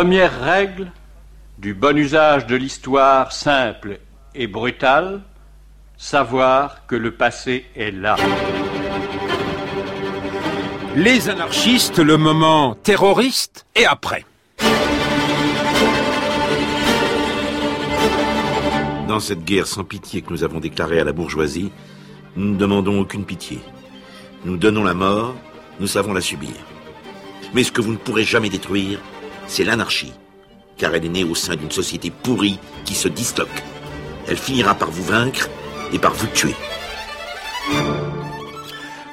Première règle du bon usage de l'histoire simple et brutale, savoir que le passé est là. Les anarchistes, le moment terroriste et après. Dans cette guerre sans pitié que nous avons déclarée à la bourgeoisie, nous ne demandons aucune pitié. Nous donnons la mort, nous savons la subir. Mais ce que vous ne pourrez jamais détruire, c'est l'anarchie, car elle est née au sein d'une société pourrie qui se disloque. Elle finira par vous vaincre et par vous tuer.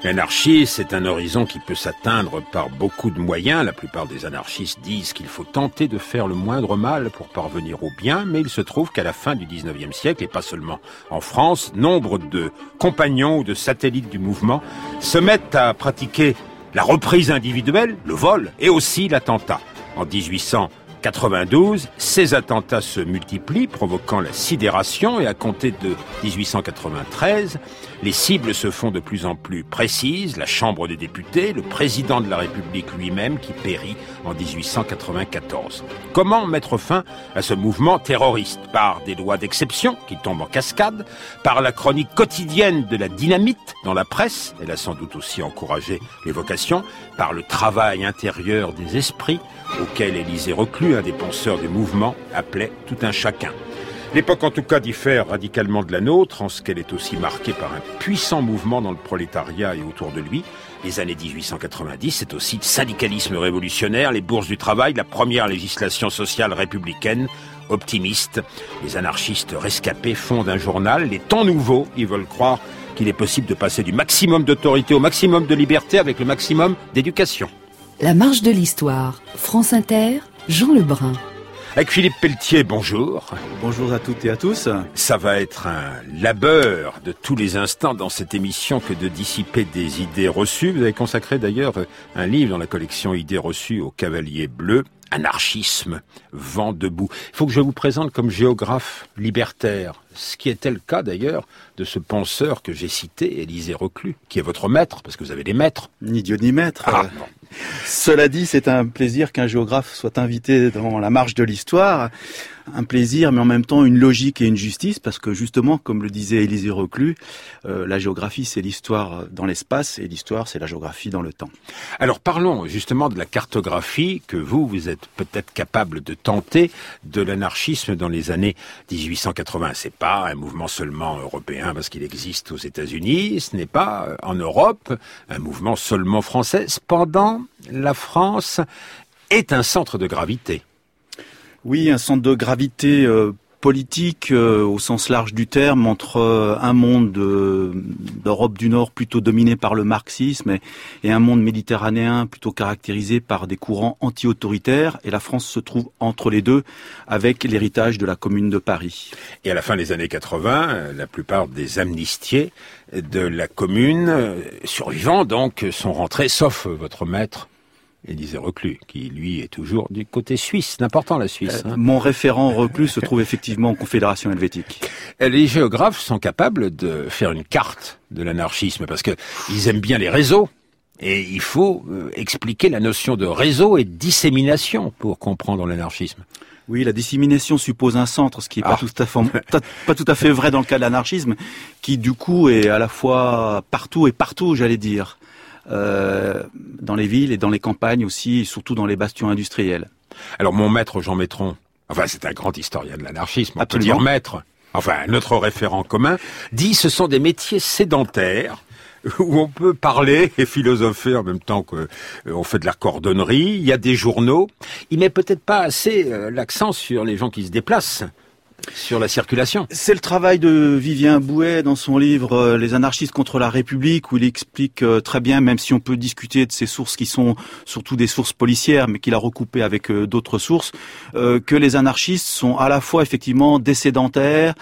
L'anarchie, c'est un horizon qui peut s'atteindre par beaucoup de moyens. La plupart des anarchistes disent qu'il faut tenter de faire le moindre mal pour parvenir au bien, mais il se trouve qu'à la fin du 19e siècle, et pas seulement en France, nombre de compagnons ou de satellites du mouvement se mettent à pratiquer la reprise individuelle, le vol, et aussi l'attentat. En 1800, 92, ces attentats se multiplient, provoquant la sidération, et à compter de 1893, les cibles se font de plus en plus précises, la Chambre des députés, le président de la République lui-même qui périt en 1894. Comment mettre fin à ce mouvement terroriste? Par des lois d'exception qui tombent en cascade, par la chronique quotidienne de la dynamite dans la presse, elle a sans doute aussi encouragé l'évocation, par le travail intérieur des esprits, auquel Élisée Reclus, un des penseurs du mouvement, appelait tout un chacun. L'époque en tout cas diffère radicalement de la nôtre en ce qu'elle est aussi marquée par un puissant mouvement dans le prolétariat et autour de lui. Les années 1890, c'est aussi le syndicalisme révolutionnaire, les bourses du travail, la première législation sociale républicaine, optimiste. Les anarchistes rescapés fondent un journal, les temps nouveaux, ils veulent croire qu'il est possible de passer du maximum d'autorité au maximum de liberté avec le maximum d'éducation. La marche de l'histoire. France Inter, Jean Lebrun. Avec Philippe Pelletier, bonjour. Bonjour à toutes et à tous. Ça va être un labeur de tous les instants dans cette émission que de dissiper des idées reçues. Vous avez consacré d'ailleurs un livre dans la collection Idées reçues au Cavalier Bleu. Anarchisme, vent debout. Il faut que je vous présente comme géographe libertaire, ce qui était le cas d'ailleurs de ce penseur que j'ai cité, Élisée Reclus, qui est votre maître, parce que vous avez des maîtres. Ni Dieu ni maître. Ah, Cela dit, c'est un plaisir qu'un géographe soit invité dans la marche de l'histoire. Un plaisir, mais en même temps une logique et une justice, parce que justement, comme le disait Élisée Reclus, euh, la géographie c'est l'histoire dans l'espace et l'histoire c'est la géographie dans le temps. Alors parlons justement de la cartographie que vous, vous êtes peut-être capable de tenter de l'anarchisme dans les années 1880. C'est pas un mouvement seulement européen parce qu'il existe aux États-Unis, ce n'est pas euh, en Europe un mouvement seulement français. Cependant, la France est un centre de gravité. Oui, un centre de gravité euh, politique euh, au sens large du terme entre euh, un monde de- d'Europe du Nord plutôt dominé par le marxisme et, et un monde méditerranéen plutôt caractérisé par des courants anti-autoritaires. Et la France se trouve entre les deux avec l'héritage de la Commune de Paris. Et à la fin des années 80, euh, la plupart des amnistiés de la commune, euh, survivants donc, sont rentrés, sauf euh, votre maître, Élisée Reclus, qui lui est toujours du côté suisse. C'est important la Suisse. Euh, hein. Mon référent reclus se trouve effectivement en Confédération helvétique. Euh, Les géographes sont capables de faire une carte de l'anarchisme parce que ils aiment bien les réseaux. Et il faut euh, expliquer la notion de réseau et de dissémination pour comprendre l'anarchisme. Oui, la dissémination suppose un centre, ce qui n'est Ah. pas, tout à fait, pas tout à fait vrai dans le cas de l'anarchisme, qui du coup est à la fois partout et partout, j'allais dire, euh, dans les villes et dans les campagnes aussi, et surtout dans les bastions industriels. Alors mon maître Jean Métron, enfin c'est un grand historien de l'anarchisme, on peut dire maître, enfin notre référent commun, dit ce sont des métiers sédentaires où on peut parler et philosopher en même temps qu'on fait de la cordonnerie, il y a des journaux. Il met peut-être pas assez euh, l'accent sur les gens qui se déplacent, sur la circulation. C'est le travail de Vivien Bouet dans son livre euh, Les anarchistes contre la République où il explique euh, très bien, même si on peut discuter de ces sources qui sont surtout des sources policières, mais qu'il a recoupées avec euh, d'autres sources, que les anarchistes sont à la fois effectivement des sédentaires,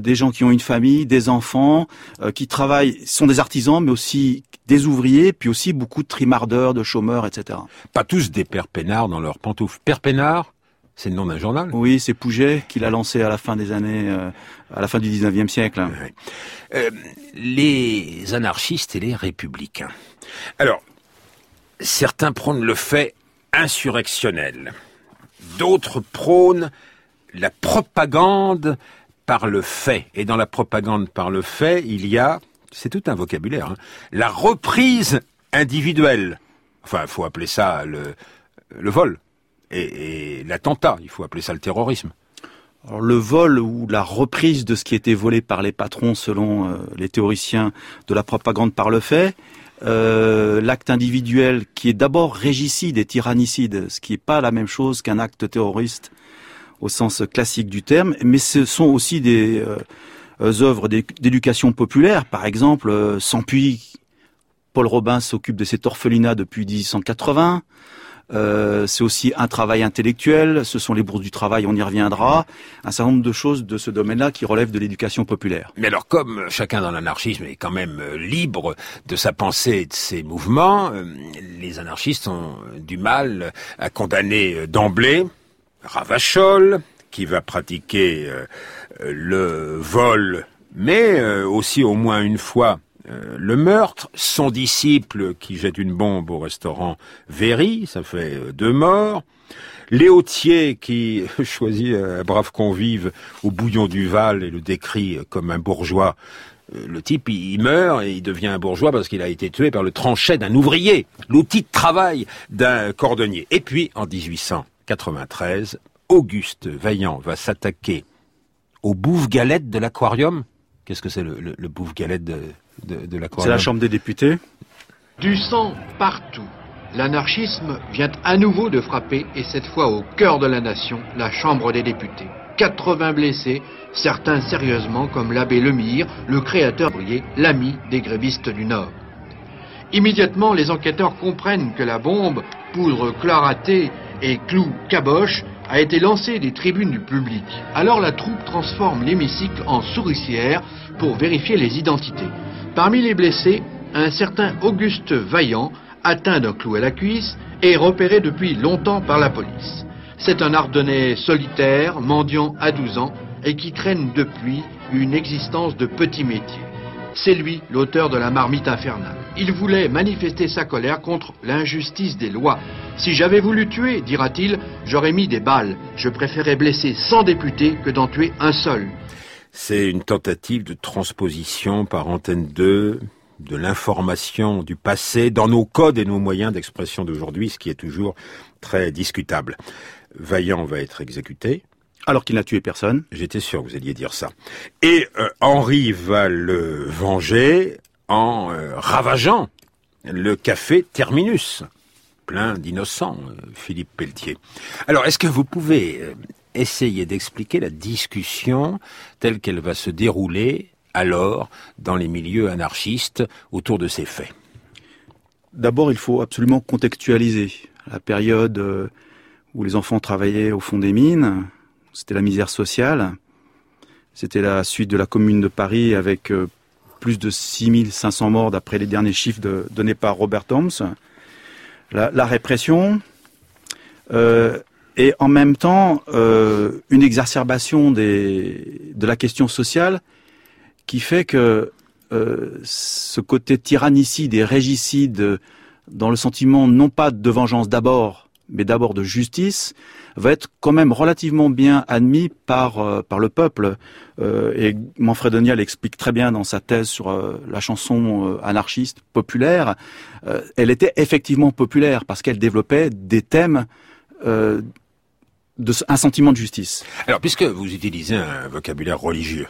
des gens qui ont une famille, des enfants, qui travaillent, sont des artisans, mais aussi des ouvriers, puis aussi beaucoup de trimardeurs, de chômeurs, etc. Pas tous des pères peinards dans leurs pantoufles. Père Pénard, c'est le nom d'un journal. Oui, c'est Pouget qu'il a lancé à la fin des années, euh, à la fin du 19e siècle. Ouais. Euh, les anarchistes et les républicains. Alors, certains prônent le fait insurrectionnel. D'autres prônent la propagande par le fait. Et dans la propagande par le fait, il y a, c'est tout un vocabulaire, hein, la reprise individuelle. Enfin, il faut appeler ça le, le vol. Et, l'attentat, il faut appeler ça le terrorisme. Alors, le vol ou la reprise de ce qui était volé par les patrons selon euh, les théoriciens de la propagande par le fait, euh, l'acte individuel qui est d'abord régicide et tyrannicide, ce qui n'est pas la même chose qu'un acte terroriste au sens classique du terme, mais ce sont aussi des euh, œuvres d'éducation populaire, par exemple, Sans puits, Paul Robin s'occupe de cet orphelinat depuis 1880. Euh, c'est aussi un travail intellectuel, ce sont les bourses du travail, on y reviendra, un certain nombre de choses de ce domaine-là qui relèvent de l'éducation populaire. Mais alors comme chacun dans l'anarchisme est quand même euh, libre de sa pensée et de ses mouvements, euh, les anarchistes ont du mal à condamner d'emblée Ravachol, qui va pratiquer le vol, mais aussi au moins une fois euh, le meurtre, son disciple qui jette une bombe au restaurant Véry, ça fait euh, deux morts, Léautier qui choisit un brave convive au bouillon du Val et le décrit comme un bourgeois. Euh, le type, il meurt et il devient un bourgeois parce qu'il a été tué par le tranchet d'un ouvrier, l'outil de travail d'un cordonnier. Et puis, en 1893, Auguste Vaillant va s'attaquer aux bouffe-galettes de l'aquarium. Qu'est-ce que c'est le, le, le bouffe-galette de, c'est la Chambre des députés. Du sang partout. L'anarchisme vient à nouveau de frapper, et cette fois au cœur de la nation, la Chambre des députés. 80 blessés, certains sérieusement, comme l'abbé Lemire, le créateur l'ami des grévistes du Nord. Immédiatement, les enquêteurs comprennent que la bombe, poudre chloratée et clou caboche, a été lancée des tribunes du public. Alors la troupe transforme l'hémicycle en souricière pour vérifier les identités. Parmi les blessés, un certain Auguste Vaillant, atteint d'un clou à la cuisse, est repéré depuis longtemps par la police. C'est un Ardennais solitaire, mendiant à 12 ans, et qui traîne depuis une existence de petit métier. C'est lui l'auteur de la marmite infernale. Il voulait manifester sa colère contre l'injustice des lois. Si j'avais voulu tuer, dira-t-il, j'aurais mis des balles. Je préférais blesser 100 députés que d'en tuer un seul. C'est une tentative de transposition par antenne 2 de l'information du passé dans nos codes et nos moyens d'expression d'aujourd'hui, ce qui est toujours très discutable. Vaillant va être exécuté. Alors qu'il n'a tué personne. J'étais sûr que vous alliez dire ça. Et euh, Henri va le venger en euh, ravageant le café Terminus, plein d'innocents, euh, Philippe Pelletier. Alors, est-ce que vous pouvez essayer d'expliquer la discussion telle qu'elle va se dérouler alors dans les milieux anarchistes autour de ces faits? D'abord, il faut absolument contextualiser la période où les enfants travaillaient au fond des mines. C'était la misère sociale. C'était la suite de la Commune de Paris avec euh, plus de 6500 morts d'après les derniers chiffres donnés par Robert Holmes. La, répression, euh, et en même temps euh, une exacerbation de la question sociale qui fait que ce côté tyrannicide et régicide dans le sentiment non pas de vengeance d'abord, mais d'abord de justice, va être quand même relativement bien admis par euh, par le peuple. Euh, et Manfred Donial explique très bien dans sa thèse sur euh, la chanson anarchiste populaire. elle était effectivement populaire parce qu'elle développait des thèmes de, un sentiment de justice. Alors, puisque vous utilisez un vocabulaire religieux,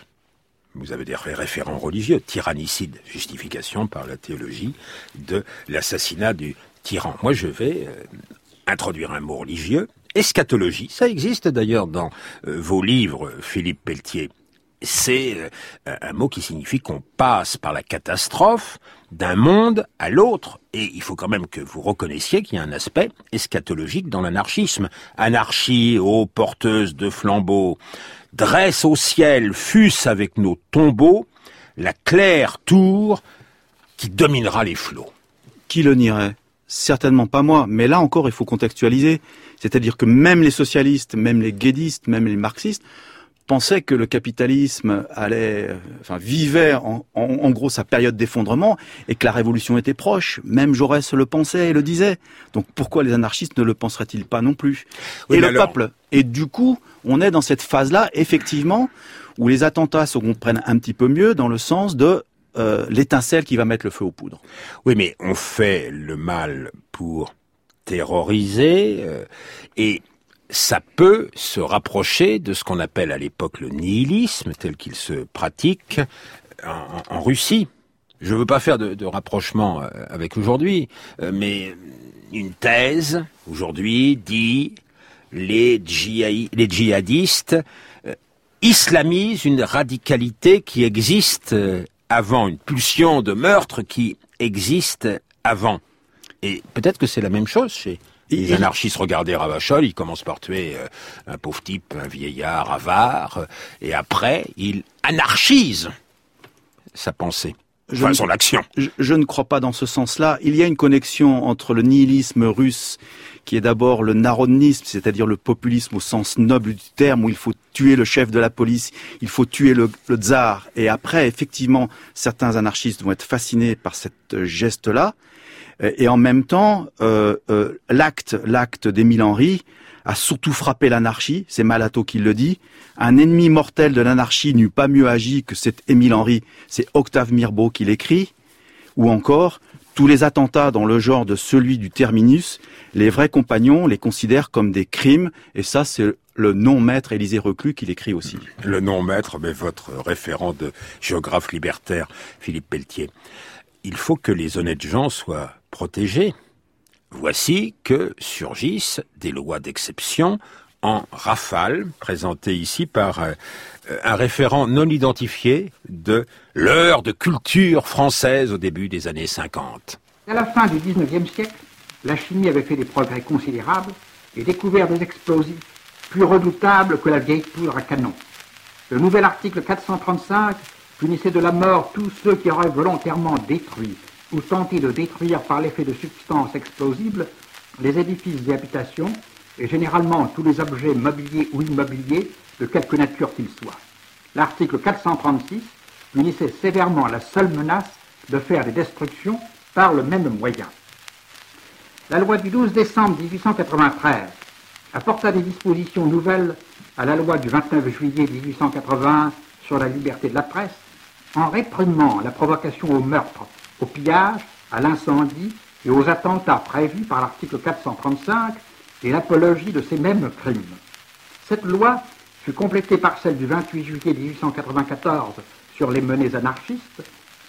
vous avez des référents religieux, tyrannicide, justification par la théologie de l'assassinat du tyran. Moi, je vais euh, introduire un mot religieux, eschatologie. Ça existe d'ailleurs dans euh, vos livres, Philippe Pelletier c'est euh, un mot qui signifie qu'on passe par la catastrophe d'un monde à l'autre. Et il faut quand même que vous reconnaissiez qu'il y a un aspect eschatologique dans l'anarchisme. Anarchie, ô porteuse de flambeaux, dresse au ciel, fût avec nos tombeaux, la claire tour qui dominera les flots. Qui le nierait? Certainement pas moi, mais là encore il faut contextualiser. C'est-à-dire que même les socialistes, même les guédistes, même les marxistes pensait que le capitalisme allait, euh, enfin, vivait en, en, gros sa période d'effondrement et que la révolution était proche. Même Jaurès le pensait et le disait. Donc pourquoi les anarchistes ne le penseraient-ils pas non plus? Et le peuple. Et du coup, on est dans cette phase-là, effectivement, où les attentats se comprennent un petit peu mieux dans le sens de euh, l'étincelle qui va mettre le feu aux poudres. Oui, mais on fait le mal pour terroriser euh, et ça peut se rapprocher de ce qu'on appelle à l'époque le nihilisme tel qu'il se pratique en, Russie. Je ne veux pas faire de, rapprochement euh, avec aujourd'hui, euh, mais une thèse aujourd'hui dit les, djihadistes euh, islamisent une radicalité qui existe avant, une pulsion de meurtre qui existe avant. Et peut-être que c'est la même chose chez les anarchistes regardaient Ravachol, ils commencent par tuer euh, un pauvre type, un vieillard avare, euh, et après, ils anarchisent sa pensée. Enfin, son action. Je, ne crois pas dans ce sens-là. Il y a une connexion entre le nihilisme russe, qui est d'abord le narodnisme, c'est-à-dire le populisme au sens noble du terme, où il faut tuer le chef de la police, il faut tuer le, le tsar, et après, effectivement, certains anarchistes vont être fascinés par cette geste-là. Et en même temps, euh, euh, l'acte, l'acte d'Émile Henry a surtout frappé l'anarchie. C'est Malato qui le dit. Un ennemi mortel de l'anarchie n'eut pas mieux agi que cet Émile Henry. C'est Octave Mirbeau qui l'écrit. Ou encore, tous les attentats dans le genre de celui du terminus, les vrais compagnons les considèrent comme des crimes. Et ça, c'est le non-maître Élisée Reclus qui l'écrit aussi. Le non-maître, mais votre référent de géographe libertaire, Philippe Pelletier. Il faut que les honnêtes gens soient protégés. Voici que surgissent des lois d'exception en rafale, présentées ici par euh, un référent non identifié de l'heure de culture française au début des années 50. À la fin du XIXe siècle, la chimie avait fait des progrès considérables et découvert des explosifs plus redoutables que la vieille poudre à canon. Le nouvel article 435 punissait de la mort tous ceux qui auraient volontairement détruit ou tenter de détruire par l'effet de substances explosibles les édifices et habitations, et généralement tous les objets mobiliers ou immobiliers de quelque nature qu'ils soient. L'article 436 punissait sévèrement la seule menace de faire des destructions par le même moyen. La loi du 12 décembre 1893 apporta des dispositions nouvelles à la loi du 29 juillet 1880 sur la liberté de la presse en réprimant la provocation au meurtre au pillage, à l'incendie et aux attentats prévus par l'article 435 et l'apologie de ces mêmes crimes. Cette loi fut complétée par celle du 28 juillet 1894 sur les menées anarchistes.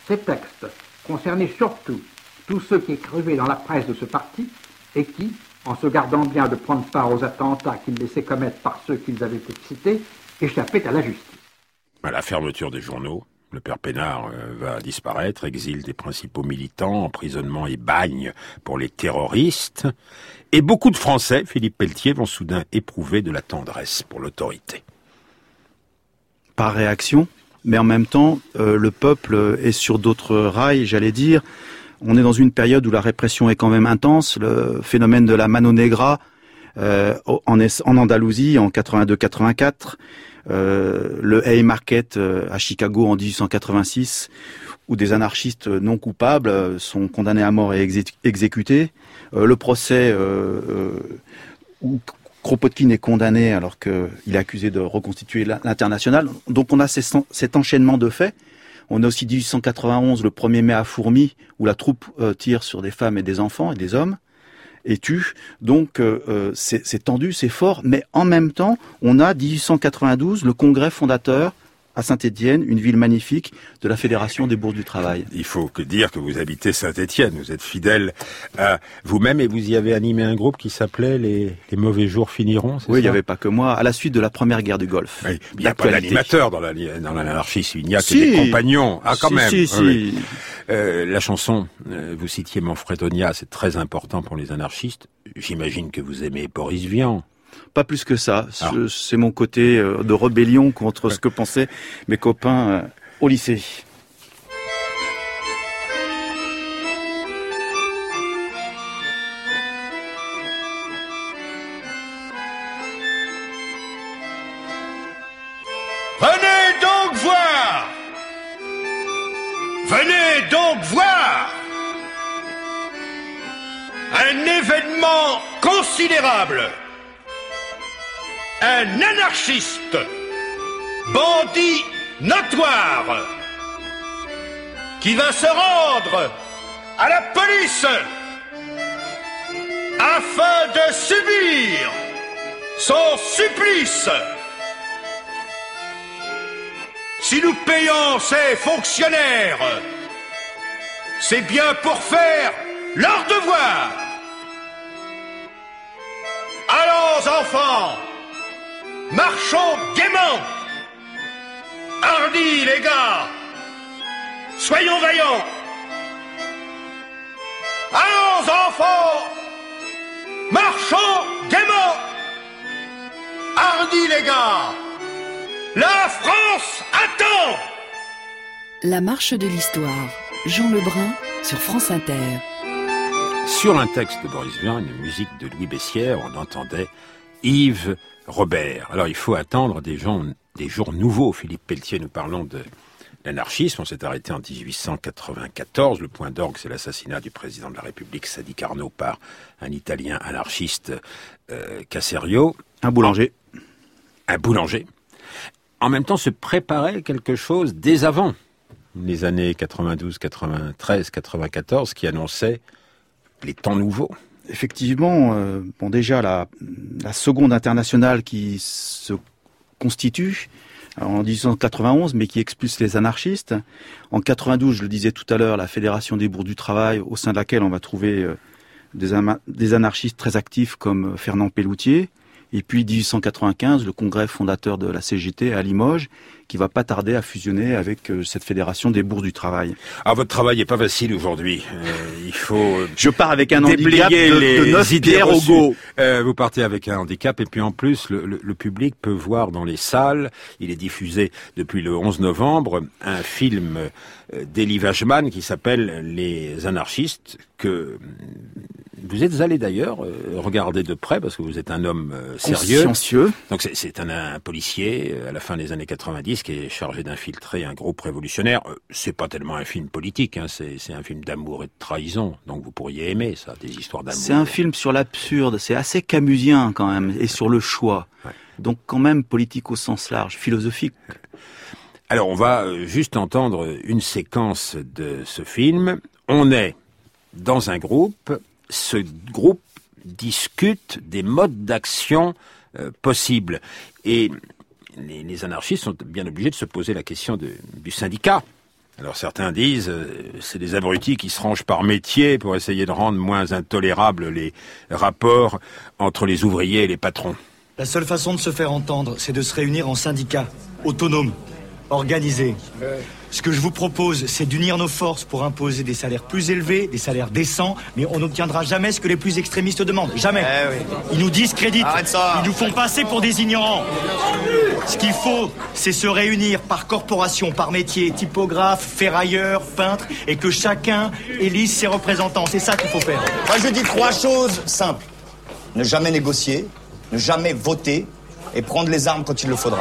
Ces textes concernaient surtout tous ceux qui écrivaient dans la presse de ce parti et qui, en se gardant bien de prendre part aux attentats qu'ils laissaient commettre par ceux qu'ils avaient excités, échappaient à la justice. À la fermeture des journaux, le père Pénard euh, va disparaître, exil des principaux militants, emprisonnement et bagne pour les terroristes. Et beaucoup de Français, Philippe Pelletier, vont soudain éprouver de la tendresse pour l'autorité. Par réaction, mais en même temps, euh, le peuple est sur d'autres rails, j'allais dire. On est dans une période où la répression est quand même intense. Le phénomène de la Mano Negra euh, en, en Andalousie en 82-84 euh, le Haymarket euh, à Chicago en 1886, où des anarchistes non coupables euh, sont condamnés à mort et exécutés. le procès où Kropotkin est condamné alors qu'il est accusé de reconstituer l'international. Donc on a cet enchaînement de faits. On a aussi 1891, le 1er mai à Fourmi, où la troupe tire sur des femmes et des enfants et des hommes et tue. Donc euh, euh, c'est tendu, c'est fort, mais en même temps, on a 1892 le congrès fondateur à Saint-Étienne, une ville magnifique de la Fédération des bourses du travail. Il faut que dire que vous habitez Saint-Étienne, vous êtes fidèle à vous-même et vous y avez animé un groupe qui s'appelait les, les mauvais jours finiront. Oui, il n'y avait pas que moi. À la suite de la première guerre du Golfe. il n'y a pas d'animateur dans l'anarchisme, il n'y a que des compagnons. Ah, quand même. Si, si. Euh, la chanson, euh, vous citiez Manfredonia, c'est très important pour les anarchistes. J'imagine que vous aimez Boris Vian. Pas plus que ça. C'est mon côté euh, de rébellion contre ce que pensaient mes copains euh, au lycée. Venez donc voir Venez donc voir un événement considérable un anarchiste, bandit notoire, qui va se rendre à la police afin de subir son supplice. Si nous payons ces fonctionnaires, c'est bien pour faire leur devoir. Allons, enfants, marchons gaiement. Hardis, les gars, soyons vaillants. Allons, enfants, marchons gaiement. Hardis, les gars, la France attend. La marche de l'histoire. Jean Lebrun sur France Inter. Sur un texte de Boris Vian, une musique de Louis Bessière, on entendait Yves Robert. Alors il faut attendre des, gens, des jours nouveaux. Philippe Pelletier, nous parlons de l'anarchisme. On s'est arrêté en 1894. Le point d'orgue, c'est l'assassinat du président de la République, Sadi Carnot, par un Italien anarchiste, euh, Caserio. Un boulanger. Un boulanger. En même temps, se préparait quelque chose dès avant les années 92, 93, 94 qui annonçaient les temps nouveaux. Effectivement, euh, bon déjà la, seconde internationale qui se constitue en 1891, mais qui expulse les anarchistes. En 92, je le disais tout à l'heure, la Fédération des bourgs du travail, au sein de laquelle on va trouver euh, des, des anarchistes très actifs comme Fernand Pelloutier. Et puis 1895, le congrès fondateur de la CGT à Limoges, qui va pas tarder à fusionner avec euh, cette fédération des bourses du travail. Ah, votre travail n'est pas facile aujourd'hui. Euh, il faut. Je pars avec un handicap de, les de 9 idées au go. Euh, vous partez avec un handicap et puis en plus, le, le, le, public peut voir dans les salles. Il est diffusé depuis le 11 novembre un film d'Elie Wajman qui s'appelle Les anarchistes que vous êtes allé d'ailleurs regarder de près parce que vous êtes un homme sérieux. Consciencieux. Donc c'est un, un, policier à la fin des années 90 qui est chargé d'infiltrer un groupe révolutionnaire. C'est pas tellement un film politique, hein, c'est un film d'amour et de trahison. Donc vous pourriez aimer ça, des histoires d'amour. C'est un film sur l'absurde, c'est assez camusien quand même, et sur le choix. Ouais. Donc quand même politique au sens large, philosophique. Alors on va juste entendre une séquence de ce film. On est dans un groupe, ce groupe discute des modes d'action euh, possibles. Et les, anarchistes sont bien obligés de se poser la question du syndicat. Alors certains disent euh, c'est des abrutis qui se rangent par métier pour essayer de rendre moins intolérables les rapports entre les ouvriers et les patrons. La seule façon de se faire entendre, c'est de se réunir en syndicat, autonome, organisé. Ce que je vous propose, c'est d'unir nos forces pour imposer des salaires plus élevés, des salaires décents, mais on n'obtiendra jamais ce que les plus extrémistes demandent. Jamais. Eh oui. Ils nous discréditent. ça. Ils nous font passer pour des ignorants. Ce qu'il faut, c'est se réunir par corporation, par métier, typographe, ferrailleur, peintre, et que chacun élise ses représentants. C'est ça qu'il faut faire. Moi, je dis trois choses simples. Ne jamais négocier, ne jamais voter, et prendre les armes quand il le faudra.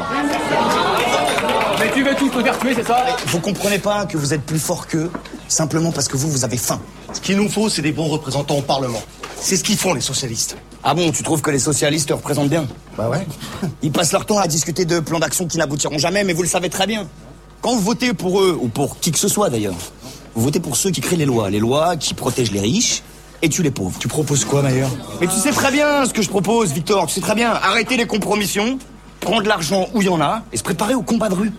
Mais tu veux tout te faire tuer, c'est ça Vous comprenez pas que vous êtes plus fort qu'eux simplement parce que vous, vous avez faim. Ce qu'il nous faut, c'est des bons représentants au Parlement. C'est ce qu'ils font, les socialistes. Ah bon, tu trouves que les socialistes te représentent bien Bah ouais. Ils passent leur temps à discuter de plans d'action qui n'aboutiront jamais, mais vous le savez très bien. Quand vous votez pour eux, ou pour qui que ce soit d'ailleurs, vous votez pour ceux qui créent les lois. Les lois qui protègent les riches et tuent les pauvres. Tu proposes quoi, d'ailleurs Mais tu sais très bien ce que je propose, Victor. Tu sais très bien. Arrêter les compromissions, prendre l'argent où il y en a, et se préparer au combat de rue.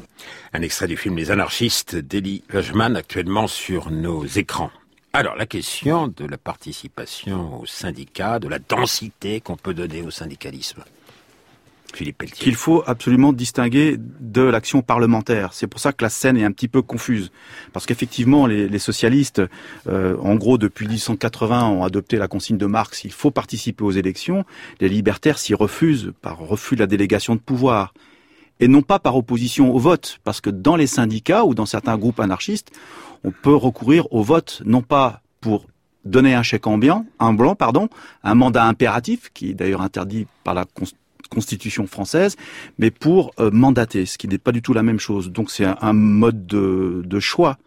Un extrait du film Les anarchistes d'Elie Wajman actuellement sur nos écrans. Alors, la question de la participation au syndicat, de la densité qu'on peut donner au syndicalisme. Qu'il faut absolument distinguer de l'action parlementaire. C'est pour ça que la scène est un petit peu confuse. Parce qu'effectivement, les, les, socialistes, euh, en gros, depuis 1880, ont adopté la consigne de Marx, il faut participer aux élections. Les libertaires s'y refusent par refus de la délégation de pouvoir et non pas par opposition au vote, parce que dans les syndicats ou dans certains groupes anarchistes, on peut recourir au vote non pas pour donner un chèque en blanc, un blanc, pardon, un mandat impératif qui est d'ailleurs interdit par la Constitution française, mais pour euh, mandater, ce qui n'est pas du tout la même chose. Donc c'est un, mode de, de choix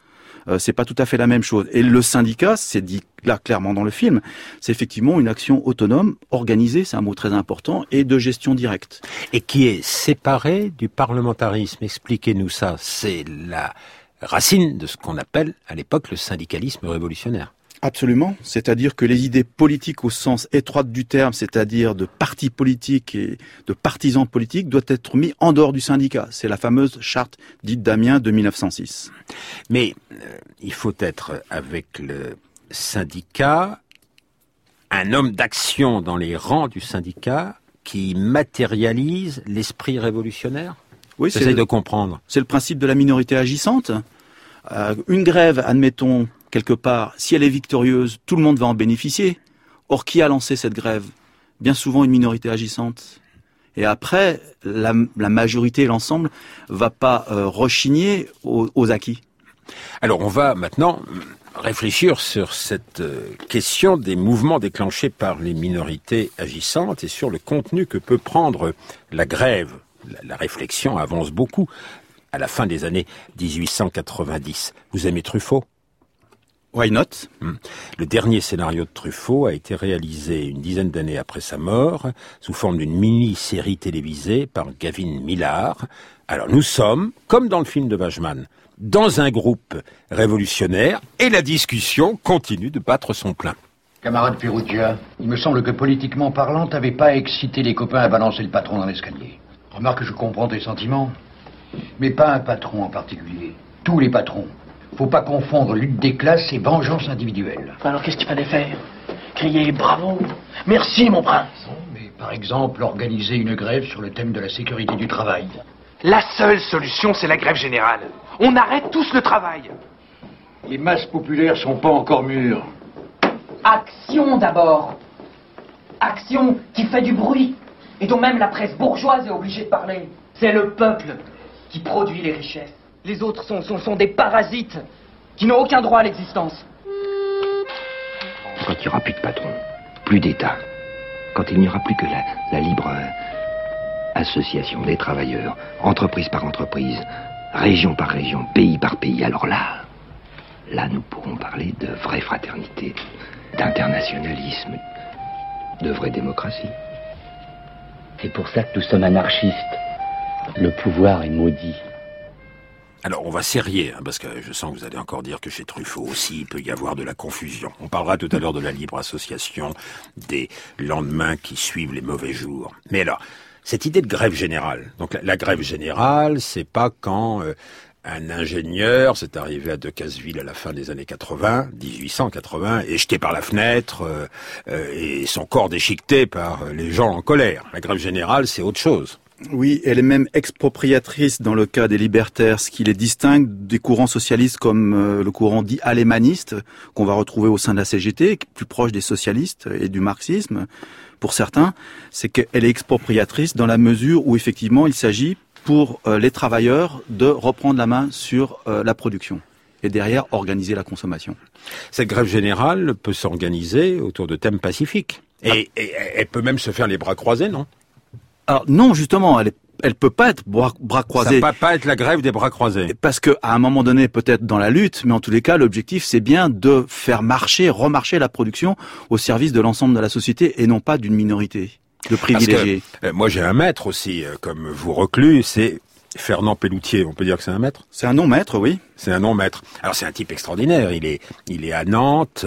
euh, c'est pas tout à fait la même chose. Et le syndicat, c'est dit là clairement dans le film, c'est effectivement une action autonome, organisée, c'est un mot très important, et de gestion directe. Et qui est séparée du parlementarisme. Expliquez-nous ça. C'est la racine de ce qu'on appelle à l'époque le syndicalisme révolutionnaire. Absolument. C'est-à-dire que les idées politiques au sens étroit du terme, c'est-à-dire de partis politiques et de partisans politiques, doivent être mis en dehors du syndicat. C'est la fameuse charte dite d'Amiens de 1906. Mais euh, il faut être avec le syndicat un homme d'action dans les rangs du syndicat qui matérialise l'esprit révolutionnaire? Oui, c'est de comprendre. C'est le principe de la minorité agissante. Euh, une grève, admettons, quelque part, si elle est victorieuse, tout le monde va en bénéficier. Or, qui a lancé cette grève? Bien souvent une minorité agissante. Et après, la, majorité, l'ensemble, va pas euh, rechigner aux, acquis. Alors, on va maintenant réfléchir sur cette euh, question des mouvements déclenchés par les minorités agissantes et sur le contenu que peut prendre la grève. la réflexion avance beaucoup à la fin des années 1890. Vous aimez Truffaut? Why not? Hmm. Le dernier scénario de Truffaut a été réalisé une dizaine d'années après sa mort, sous forme d'une mini-série télévisée par Gavin Millard. Alors nous sommes, comme dans le film de Wajman, dans un groupe révolutionnaire et la discussion continue de battre son plein. Camarade Perugia, il me semble que politiquement parlant, t'avais pas excité les copains à balancer le patron dans l'escalier. Remarque que je comprends tes sentiments, mais pas un patron en particulier. Tous les patrons. Faut pas confondre lutte des classes et vengeance individuelle. Alors qu'est-ce qu'il fallait faire? Crier bravo Merci mon prince Mais par exemple, organiser une grève sur le thème de la sécurité du travail. La seule solution, c'est la grève générale. On arrête tous le travail. Les masses populaires sont pas encore mûres. Action d'abord. Action qui fait du bruit et dont même la presse bourgeoise est obligée de parler. C'est le peuple qui produit les richesses. Les autres sont, sont, sont des parasites qui n'ont aucun droit à l'existence. Quand il n'y aura plus de patron, plus d'État, quand il n'y aura plus que la, la libre association des travailleurs, entreprise par entreprise, région par région, pays par pays, alors là, là nous pourrons parler de vraie fraternité, d'internationalisme, de vraie démocratie. C'est pour ça que nous sommes anarchistes. Le pouvoir est maudit. Alors on va serrer, hein, parce que je sens que vous allez encore dire que chez Truffaut aussi il peut y avoir de la confusion. On parlera tout à l'heure de la libre association, des lendemains qui suivent les mauvais jours. Mais alors, cette idée de grève générale. Donc la, grève générale, c'est pas quand euh, un ingénieur, c'est arrivé à Decazeville à la fin des années 80, 1880, est jeté par la fenêtre euh, euh, et son corps déchiqueté par les gens en colère. La grève générale, c'est autre chose. Oui, elle est même expropriatrice dans le cas des libertaires, ce qui les distingue des courants socialistes comme euh, le courant dit alémaniste, qu'on va retrouver au sein de la CGT, plus proche des socialistes et du marxisme, pour certains, c'est qu'elle est expropriatrice dans la mesure où effectivement il s'agit pour euh, les travailleurs de reprendre la main sur euh, la production et derrière organiser la consommation. Cette grève générale peut s'organiser autour de thèmes pacifiques. Et, et, elle peut même se faire les bras croisés, non? Alors non, justement, elle elle peut pas être bras, croisés. Ça peut pas être la grève des bras croisés. Parce que à un moment donné, peut-être dans la lutte, mais en tous les cas, l'objectif c'est bien de faire marcher, remarcher la production au service de l'ensemble de la société et non pas d'une minorité de privilégiés. Euh, moi, j'ai un maître aussi, euh, comme vous reclus, c'est Fernand Pelloutier, on peut dire que c'est un maître C'est un non-maître, oui. C'est un non-maître. Alors c'est un type extraordinaire. Il est, il est à Nantes.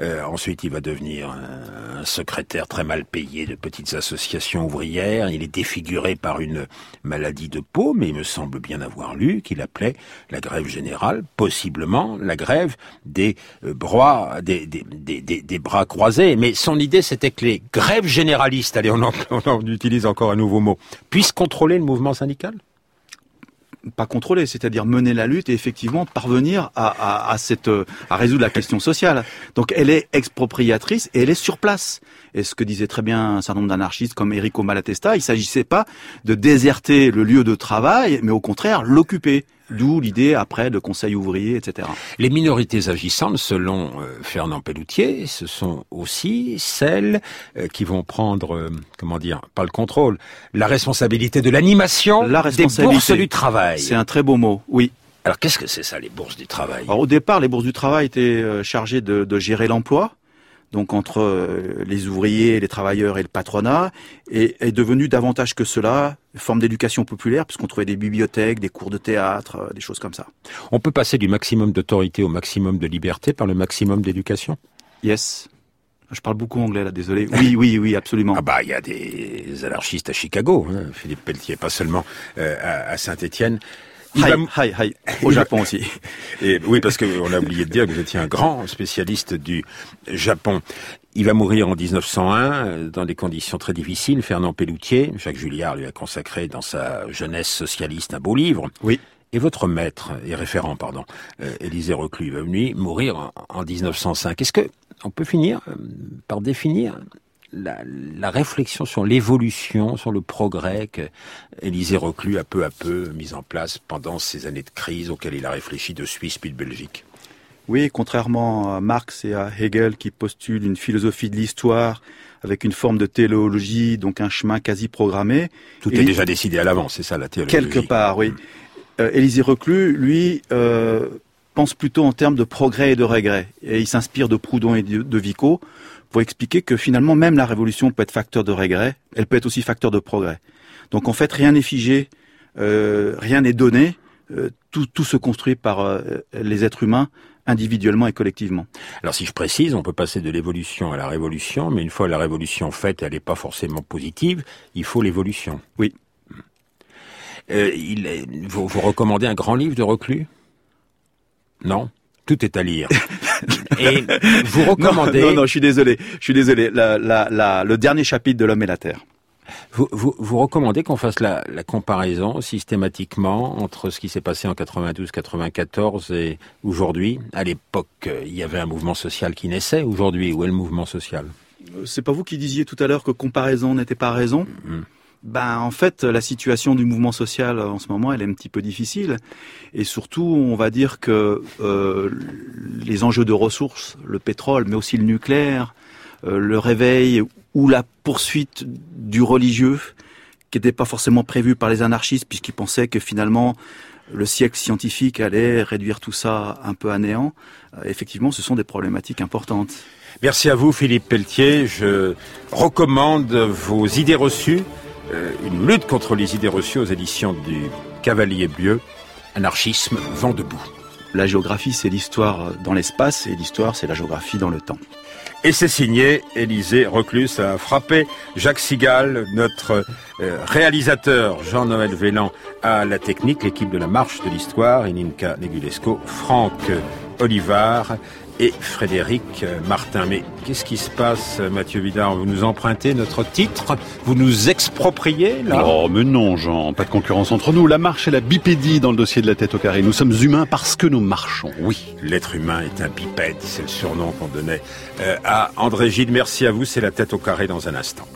Euh, ensuite, il va devenir un, secrétaire très mal payé de petites associations ouvrières. Il est défiguré par une maladie de peau, mais il me semble bien avoir lu qu'il appelait la grève générale, possiblement la grève des euh, bras, des, des, des, des, bras croisés. Mais son idée, c'était que les grèves généralistes, allez, on, on, on utilise encore un nouveau mot, puissent contrôler le mouvement syndical pas contrôler, c'est-à-dire mener la lutte et effectivement parvenir à, à, cette, à résoudre la question sociale. Donc elle est expropriatrice et elle est sur place. Et ce que disait très bien un certain nombre d'anarchistes comme Enrico Malatesta, il s'agissait pas de déserter le lieu de travail, mais au contraire l'occuper. D'où l'idée après de conseil ouvrier, etc. Les minorités agissantes, selon euh, Fernand Pelloutier, ce sont aussi celles euh, qui vont prendre, euh, comment dire, pas le contrôle, la responsabilité de l'animation des bourses du travail. C'est un très beau mot, oui. Alors qu'est-ce que c'est ça, les bourses du travail? Alors au départ, les bourses du travail étaient chargées de, de gérer l'emploi, donc entre euh, les ouvriers, les travailleurs et le patronat, et est devenu davantage que cela, forme d'éducation populaire, puisqu'on trouvait des bibliothèques, des cours de théâtre, euh, des choses comme ça. On peut passer du maximum d'autorité au maximum de liberté par le maximum d'éducation? Yes. Je parle beaucoup anglais là, désolé. Oui, oui, oui, absolument. Ah bah il y a des anarchistes à Chicago, hein, Philippe Pelletier, pas seulement euh, à, à Saint-Étienne. Hi, hi, hi. Au Japon aussi. Et oui, parce qu'on a oublié de dire que vous étiez un grand spécialiste du Japon. Il va mourir en 1901 euh, dans des conditions très difficiles. Fernand Pelloutier, Jacques Julliard lui a consacré dans sa jeunesse socialiste un beau livre. Oui. Et votre maître, et référent, pardon, euh, Élisée Reclus, va mourir en, en 1905. Est-ce que on peut finir euh, par définir la, la, réflexion sur l'évolution, sur le progrès que Élisée Reclus a peu à peu mis en place pendant ces années de crise auxquelles il a réfléchi de Suisse puis de Belgique. Oui, contrairement à Marx et à Hegel qui postulent une philosophie de l'histoire avec une forme de téléologie, donc un chemin quasi programmé. Tout est déjà décidé à l'avance, c'est ça la théologie. Quelque part, oui. Euh, Élisée Reclus, lui, euh, pense plutôt en termes de progrès et de regret. Et il s'inspire de Proudhon et de Vico pour expliquer que finalement même la révolution peut être facteur de regret, elle peut être aussi facteur de progrès. Donc en fait rien n'est figé, euh, rien n'est donné, euh, tout, tout, se construit par euh, les êtres humains individuellement et collectivement. Alors si je précise, on peut passer de l'évolution à la révolution, mais une fois la révolution faite, elle n'est pas forcément positive, il faut l'évolution. Oui. il est, vous, vous recommandez un grand livre de Reclus? Non? Tout est à lire. Et vous recommandez. Non, non, non, je suis désolé. Je suis désolé. La, la, la, le dernier chapitre de L'homme et la Terre. Vous, vous, vous recommandez qu'on fasse la, la, comparaison systématiquement entre ce qui s'est passé en 92-94 et aujourd'hui? À l'époque, il y avait un mouvement social qui naissait. Aujourd'hui, où est le mouvement social? C'est pas vous qui disiez tout à l'heure que comparaison n'était pas raison? Mmh. Ben, en fait, la situation du mouvement social en ce moment, elle est un petit peu difficile. Et surtout, on va dire que euh, les enjeux de ressources, le pétrole, mais aussi le nucléaire, euh, le réveil ou la poursuite du religieux, qui n'était pas forcément prévu par les anarchistes, puisqu'ils pensaient que finalement, le siècle scientifique allait réduire tout ça un peu à néant. Euh, effectivement, ce sont des problématiques importantes. Merci à vous, Philippe Pelletier. Je recommande vos idées reçues euh, une lutte contre les idées reçues aux éditions du Cavalier Bleu, anarchisme, vent debout. La géographie, c'est l'histoire dans l'espace et l'histoire, c'est la géographie dans le temps. Et c'est signé Élisée Reclus. A frappé Jacques Sigal, notre euh, réalisateur Jean-Noël Vélan à la technique, l'équipe de la Marche de l'Histoire, Ininka Negulesco, Franck Olivard et Frédéric Martin. Mais qu'est-ce qui se passe, Mathieu Vidard? Vous nous empruntez notre titre? Vous nous expropriez, là? Oh, mais non, Jean, pas de concurrence entre nous. La marche est la bipédie dans le dossier de la tête au carré. Nous sommes humains parce que nous marchons. Oui, l'être humain est un bipède, c'est le surnom qu'on donnait euh, à André Gide. Merci à vous, c'est la tête au carré dans un instant.